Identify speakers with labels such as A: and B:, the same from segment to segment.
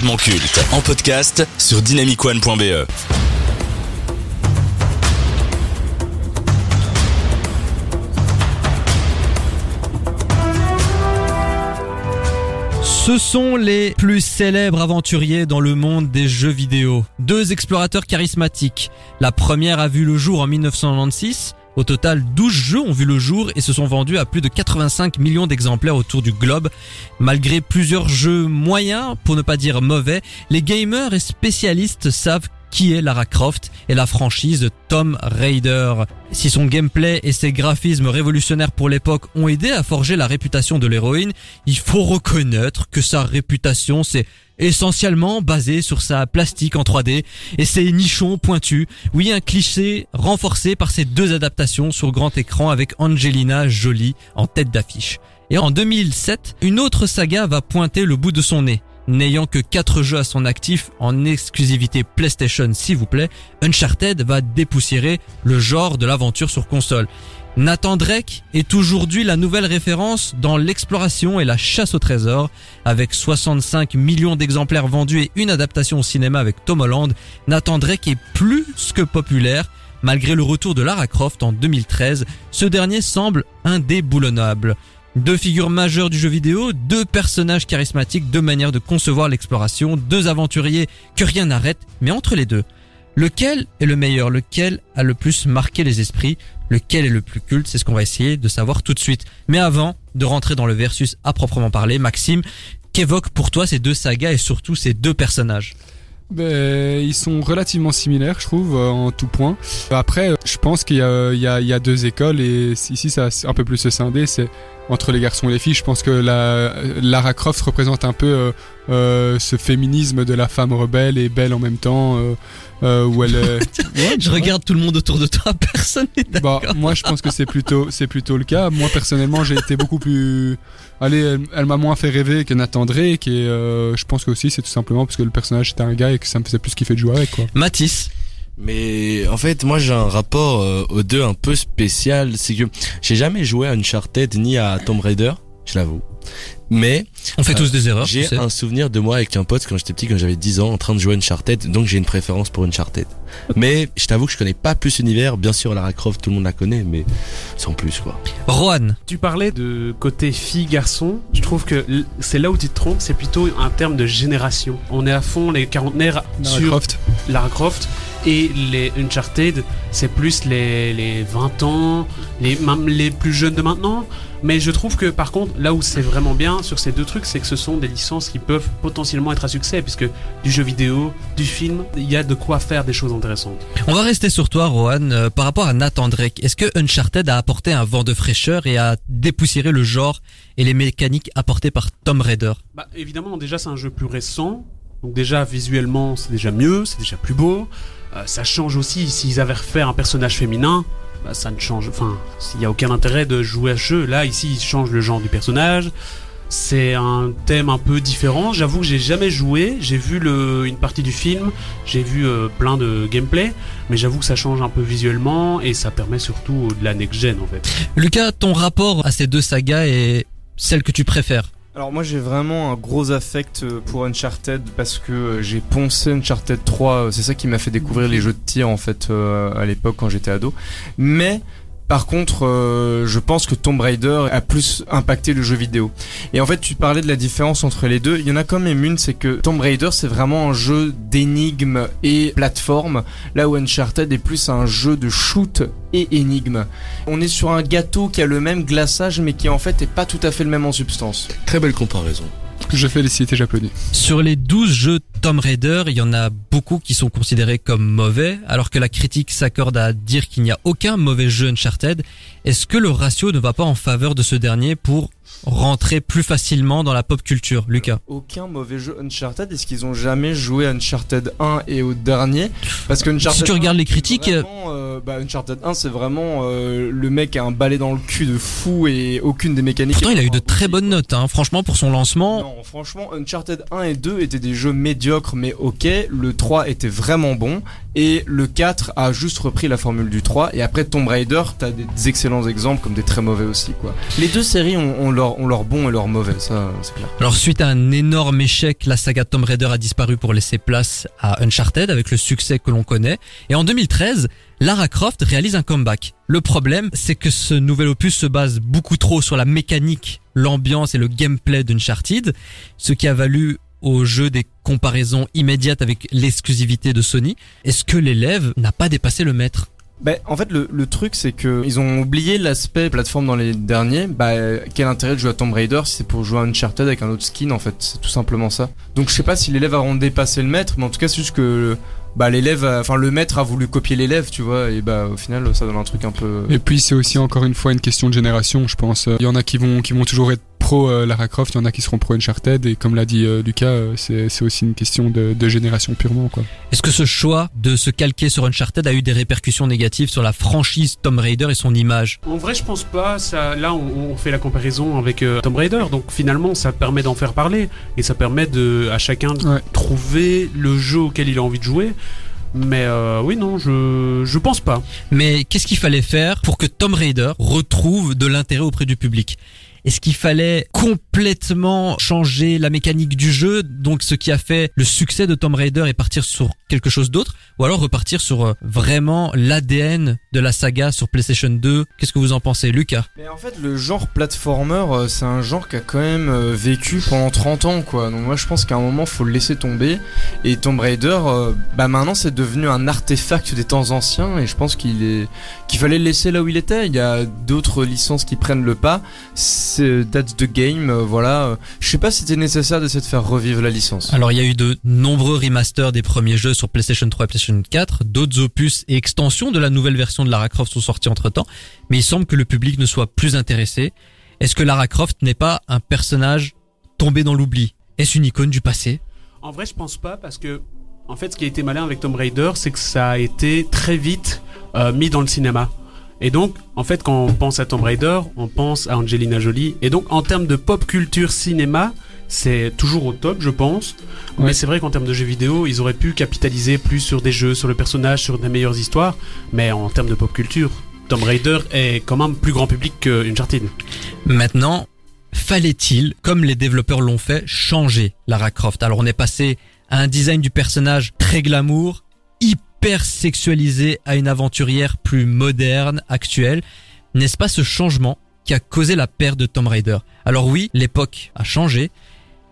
A: culte en podcast sur dynamicone.be.
B: Ce sont les plus célèbres aventuriers dans le monde des jeux vidéo. Deux explorateurs charismatiques. La première a vu le jour en 1996. Au total, 12 jeux ont vu le jour et se sont vendus à plus de 85 millions d'exemplaires autour du globe. Malgré plusieurs jeux moyens, pour ne pas dire mauvais, les gamers et spécialistes savent qui est Lara Croft et la franchise de Tomb Raider. Si son gameplay et ses graphismes révolutionnaires pour l'époque ont aidé à forger la réputation de l'héroïne, il faut reconnaître que sa réputation s'est essentiellement basée sur sa plastique en 3D et ses nichons pointus. Oui, un cliché renforcé par ces deux adaptations sur grand écran avec Angelina Jolie en tête d'affiche. Et en 2007, une autre saga va pointer le bout de son nez. N'ayant que 4 jeux à son actif en exclusivité PlayStation s'il vous plaît, Uncharted va dépoussiérer le genre de l'aventure sur console. Nathan Drake est aujourd'hui la nouvelle référence dans l'exploration et la chasse au trésor. Avec 65 millions d'exemplaires vendus et une adaptation au cinéma avec Tom Holland, Nathan Drake est plus que populaire. Malgré le retour de Lara Croft en 2013, ce dernier semble indéboulonnable. Deux figures majeures du jeu vidéo, deux personnages charismatiques, deux manières de concevoir l'exploration, deux aventuriers que rien n'arrête, mais entre les deux, lequel est le meilleur, lequel a le plus marqué les esprits, lequel est le plus culte, c'est ce qu'on va essayer de savoir tout de suite. Mais avant de rentrer dans le versus à proprement parler, Maxime, qu'évoquent pour toi ces deux sagas et surtout ces deux personnages?
C: Ben, ils sont relativement similaires, je trouve, euh, en tout point. Après, je pense qu'il y a, deux écoles et ici, ça un peu plus se scinder. C'est entre les garçons et les filles. Je pense que la, Lara Croft représente un peu euh, euh, ce féminisme de la femme rebelle et belle en même temps. Euh, euh où elle.
B: je regarde tout le monde autour de toi, personne n'est
C: bah, d'accord. moi, je pense que c'est plutôt, c'est plutôt le cas. Moi, personnellement, j'ai été beaucoup plus. Allez, elle, m'a moins fait rêver que Nathan Drake et je pense que aussi c'est tout simplement parce que le personnage était un gars et que ça me faisait plus kiffer de jouer avec quoi.
B: Mathis.
D: Mais en fait, moi j'ai un rapport euh, aux deux un peu spécial, c'est que j'ai jamais joué à Uncharted ni à Tomb Raider, je l'avoue. Mais
B: on fait tous des erreurs.
D: J'ai un souvenir de moi avec un pote quand j'étais petit, quand j'avais 10 ans, en train de jouer à Uncharted, donc j'ai une préférence pour Uncharted. mais je t'avoue que je connais pas plus l'univers. Bien sûr, Lara Croft, tout le monde la connaît, mais sans plus quoi.
B: Rohan,
E: tu parlais de côté fille garçon. Je trouve que c'est là où tu te trompes. C'est plutôt un terme de génération. On est à fond les quarantenaires sur
C: Croft.
E: Lara Croft et les Uncharted, c'est plus les, les 20 ans, les, même les plus jeunes de maintenant. Mais je trouve que par contre, là où c'est vraiment bien sur ces deux trucs, c'est que ce sont des licences qui peuvent potentiellement être à succès, puisque du jeu vidéo, du film, il y a de quoi faire des choses intéressantes.
B: On va rester sur toi, Rohan, euh, par rapport à Nathan Drake. Est-ce que Uncharted a apporté un vent de fraîcheur et a dépoussiéré le genre et les mécaniques apportées par Tom Raider?
E: Bah, Évidemment, déjà c'est un jeu plus récent, donc déjà visuellement c'est déjà mieux, c'est déjà plus beau. Euh, ça change aussi s'ils avaient refait un personnage féminin. Bah, ça ne change. Enfin, il n'y a aucun intérêt de jouer à ce jeu. Là, ici, ils changent le genre du personnage. C'est un thème un peu différent. J'avoue que j'ai jamais joué. J'ai vu le, une partie du film. J'ai vu euh, plein de gameplay. Mais j'avoue que ça change un peu visuellement et ça permet surtout de la next-gen en fait.
B: Lucas, ton rapport à ces deux sagas est celle que tu préfères?
F: Alors moi j'ai vraiment un gros affect euh, pour Uncharted parce que euh, j'ai poncé Uncharted 3, c'est ça qui m'a fait découvrir les jeux de tir en fait à l'époque quand j'étais ado. Mais par contre, euh, je pense que Tomb Raider a plus impacté le jeu vidéo. Et en fait, tu parlais de la différence entre les deux. Il y en a quand même une, c'est que Tomb Raider, c'est vraiment un jeu d'énigmes et plateforme, là où Uncharted est plus un jeu de shoot et énigme. On est sur un gâteau qui a le même glaçage, mais qui en fait est pas tout à fait le même en substance.
D: Très belle comparaison.
C: Je félicite et j'applaudis.
B: Sur les 12 jeux Tomb Raider, il y en a beaucoup qui sont considérés comme mauvais, alors que la critique s'accorde à dire qu'il n'y a aucun mauvais jeu Uncharted. Est-ce que le ratio ne va pas en faveur de ce dernier pour rentrer plus facilement dans la pop culture, Lucas
F: Aucun mauvais jeu Uncharted. Est-ce qu'ils ont jamais joué Uncharted 1 et au dernier
B: Parce que Uncharted si tu regardes les critiques,
F: euh, bah, Uncharted 1 c'est vraiment euh, le mec a un balai dans le cul de fou et aucune des mécaniques.
B: Pourtant il a eu de très bonnes notes, hein. franchement pour son lancement.
F: Non, franchement Uncharted 1 et 2 étaient des jeux médiocres mais ok. Le 3 était vraiment bon Et le 4 a juste repris la formule du 3. Et après Tomb Raider, t'as des excellents exemples comme des très mauvais aussi, quoi. Les deux séries ont, ont leur, ont leur bon et leur mauvais.
B: Alors suite à un énorme échec, la saga Tomb Raider a disparu pour laisser place à Uncharted avec le succès que l'on connaît. Et en 2013, Lara Croft réalise un comeback. Le problème, c'est que ce nouvel opus se base beaucoup trop sur la mécanique, l'ambiance et le gameplay d'Uncharted, ce qui a valu au jeu des comparaisons immédiates avec l'exclusivité de Sony. Est-ce que l'élève n'a pas dépassé le maître?
F: Bah, en fait, le, le truc, c'est que ils ont oublié l'aspect plateforme dans les derniers. Bah, quel intérêt de jouer à Tomb Raider si c'est pour jouer à Uncharted avec un autre skin, en fait? C'est tout simplement ça. Donc, je sais pas si l'élève a dépassé le maître, mais en tout cas, c'est juste que, bah, l'élève, enfin, le maître a voulu copier l'élève, tu vois, et bah, au final, ça donne un truc un peu.
C: Et puis c'est aussi encore une fois une question de génération, je pense. Il y en a qui vont qui vont toujours être pro euh, Lara Croft, il y en a qui seront pro Uncharted, et comme l'a dit euh, Lucas, euh, c'est aussi une question de, de génération purement quoi.
B: Est-ce que ce choix de se calquer sur Uncharted a eu des répercussions négatives sur la franchise Tomb Raider et son image?
E: En vrai, je pense pas. Ça, là, on, on fait la comparaison avec euh, Tomb Raider, donc finalement, ça permet d'en faire parler et ça permet de à chacun de
C: Ouais.
E: trouver le jeu auquel il a envie de jouer. Mais euh, oui, non, je je pense pas.
B: Mais qu'est-ce qu'il fallait faire pour que Tomb Raider retrouve de l'intérêt auprès du public? Est-ce qu'il fallait complètement changer la mécanique du jeu, donc ce qui a fait le succès de Tomb Raider et partir sur quelque chose d'autre, ou alors repartir sur euh, vraiment l'ADN de la saga sur PlayStation 2 Qu'est-ce que vous en pensez, Lucas?
F: Mais en fait, le genre platformer, euh, c'est un genre qui a quand même euh, vécu pendant 30 ans, quoi. Donc moi, je pense qu'à un moment, faut le laisser tomber. Et Tomb Raider, bah maintenant, c'est devenu un artefact des temps anciens, et je pense qu'il est qu'il fallait le laisser là où il était. Il y a d'autres licences qui prennent le pas. That's the game, euh, voilà. Je sais pas si c'était nécessaire d'essayer de faire revivre la licence.
B: Alors il y a eu de nombreux remasters des premiers jeux sur PlayStation 3 et PlayStation 4, d'autres opus et extensions de la nouvelle version de Lara Croft sont sortis entre temps, mais il semble que le public ne soit plus intéressé. Est-ce que Lara Croft n'est pas un personnage tombé dans l'oubli? Est-ce une icône du passé?
E: En vrai, je pense pas parce que, en fait, ce qui a été malin avec Tomb Raider, c'est que ça a été très vite euh, mis dans le cinéma. Et donc, en fait, quand on pense à Tomb Raider, on pense à Angelina Jolie. Et donc, en termes de pop culture cinéma, c'est toujours au top, je pense. Mais c'est vrai qu'en termes de jeux vidéo, ils auraient pu capitaliser plus sur des jeux, sur le personnage, sur des meilleures histoires. Mais en termes de pop culture, Tomb Raider est quand même plus grand public que Uncharted.
B: Maintenant, fallait-il, comme les développeurs l'ont fait, changer Lara Croft? Alors on est passé à un design du personnage très glamour, hyper sexualisé, à une aventurière plus moderne, actuelle. N'est-ce pas ce changement qui a causé la perte de Tomb Raider? Alors oui, l'époque a changé,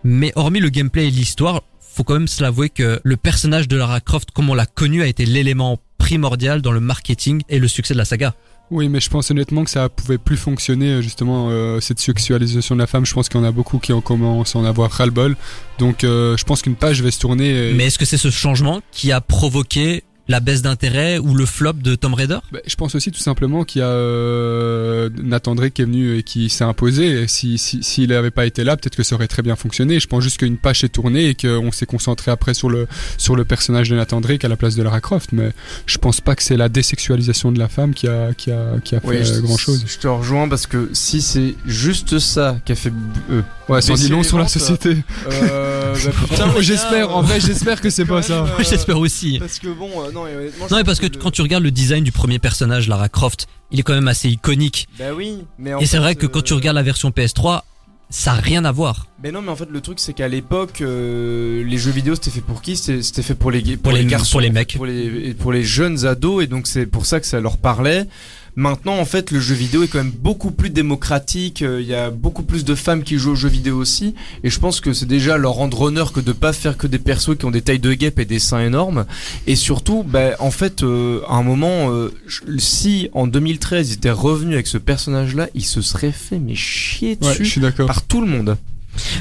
B: mais hormis le gameplay et l'histoire, faut quand même se l'avouer que le personnage de Lara Croft, comme on l'a connu, a été l'élément primordial dans le marketing et le succès de la saga.
C: Oui, mais je pense honnêtement que ça pouvait plus fonctionner euh, justement euh, cette sexualisation de la femme. Je pense qu'il y en a beaucoup qui en commencent à en avoir ras-le-bol. Donc euh, je pense qu'une page va se tourner. et-
B: Mais est-ce que c'est ce changement qui a provoqué la baisse d'intérêt ou le flop de Tomb Raider?
C: Bah, je pense aussi tout simplement qu'il y a euh, Nathan Drake qui est venu et qui s'est imposé. Et si si- s'il n'avait pas été là, peut-être que ça aurait très bien fonctionné. Je pense juste qu'une page est tournée et qu'on s'est concentré après sur le sur le personnage de Nathan Drake à la place de Lara Croft. Mais je pense pas que c'est la désexualisation de la femme qui a qui a qui a fait
F: Oui, je-
C: grand chose.
F: Je te rejoins parce que si c'est juste ça qui a fait. euh,
C: Ouais, ça dit long sur la société.
F: Euh, bah, putain,
C: j'espère. En vrai, j'espère que c'est pas
F: même,
C: ça.
F: euh,
B: J'espère aussi.
F: Parce que bon, euh, non, et honnêtement,
B: Non mais parce que
F: le-
B: quand tu regardes le design du premier personnage, Lara Croft, il est quand même assez iconique.
F: Bah oui, mais en
B: Et c'est vrai que quand tu
F: euh,
B: regardes la version PS3, ça a rien à voir.
F: Mais non, mais en fait, le truc, c'est qu'à l'époque, euh, les jeux vidéo, c'était fait pour qui? C'était c'était fait pour les, pour,
B: Pour les-
F: garçons,
B: pour les mecs.
F: pour les, pour les jeunes ados, et donc c'est pour ça que ça leur parlait. Maintenant, en fait, le jeu vidéo est quand même beaucoup plus démocratique. euh, Il y a beaucoup plus de femmes qui jouent aux jeux vidéo aussi, et je pense que c'est déjà leur rendre honneur que de pas faire que des persos qui ont des tailles de guêpes et des seins énormes. Et surtout, bah, en fait, euh, à un moment, euh, si en 2013 ils étaient revenus avec ce personnage-là, ils se seraient fait mais chier
C: Ouais,
F: dessus
C: je suis d'accord.
F: par tout le monde.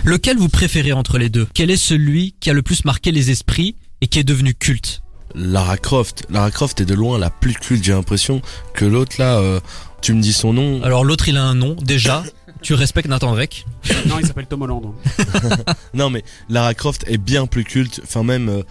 B: Lequel vous préférez entre les deux? Quel est celui qui a le plus marqué les esprits et qui est devenu culte?
D: Lara Croft. Lara Croft est de loin la plus culte, j'ai l'impression que l'autre là, euh, tu me dis son nom.
B: Alors l'autre il a un nom, déjà, tu respectes Nathan Drake.
E: non, il s'appelle Tom Holland.
D: Non mais Lara Croft est bien plus culte, enfin même euh,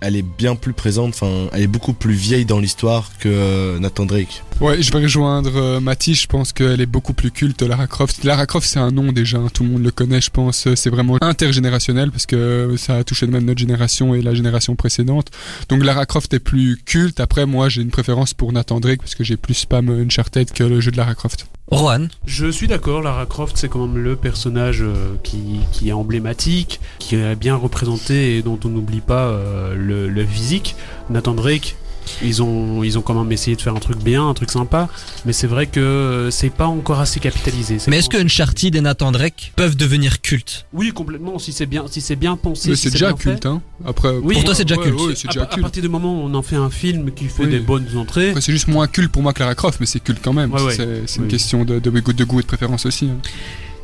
D: elle est bien plus présente, enfin elle est beaucoup plus vieille dans l'histoire que euh, Nathan Drake.
C: Ouais, je vais rejoindre euh, Mathis, je pense qu'elle est beaucoup plus culte, Lara Croft. Lara Croft, c'est un nom déjà, hein, tout le monde le connaît, je pense. C'est vraiment intergénérationnel parce que ça a touché même notre génération et la génération précédente. Donc Lara Croft est plus culte. Après, moi, j'ai une préférence pour Nathan Drake parce que j'ai plus spam Uncharted que le jeu de Lara Croft.
B: Rohan,
E: Je suis d'accord, Lara Croft c'est quand même le personnage euh, qui, qui est emblématique, qui est bien représenté et dont on n'oublie pas euh, le, le physique. Nathan Drake, ils ont, ils ont quand même essayé de faire un truc bien, un truc sympa, mais c'est vrai que euh, c'est pas encore assez capitalisé.
B: Mais est-ce que Uncharted et Nathan Drake peuvent devenir cultes
E: Oui, complètement, si c'est bien, si c'est bien pensé.
C: Mais
E: si
C: c'est déjà
E: fait.
C: culte, hein. Après,
E: Oui,
B: Pour toi, c'est déjà
C: ouais,
B: culte.
C: ouais, c'est
E: À,
C: déjà
E: à
C: culte.
E: partir du moment où on en fait un film qui fait
C: Oui.
E: des bonnes entrées,
C: c'est juste moins culte pour moi que Lara Croft, mais c'est culte quand même.
E: Ouais.
C: C'est une
E: Oui.
C: question de, de, de goût et de préférence aussi. hein.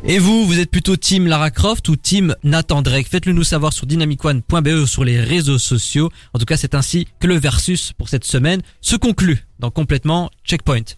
B: Et vous, vous êtes plutôt team Lara Croft ou team Nathan Drake? Faites-le nous savoir sur dynamicone.be ou sur les réseaux sociaux. En tout cas, c'est ainsi que le versus pour cette semaine se conclut dans complètement Checkpoint.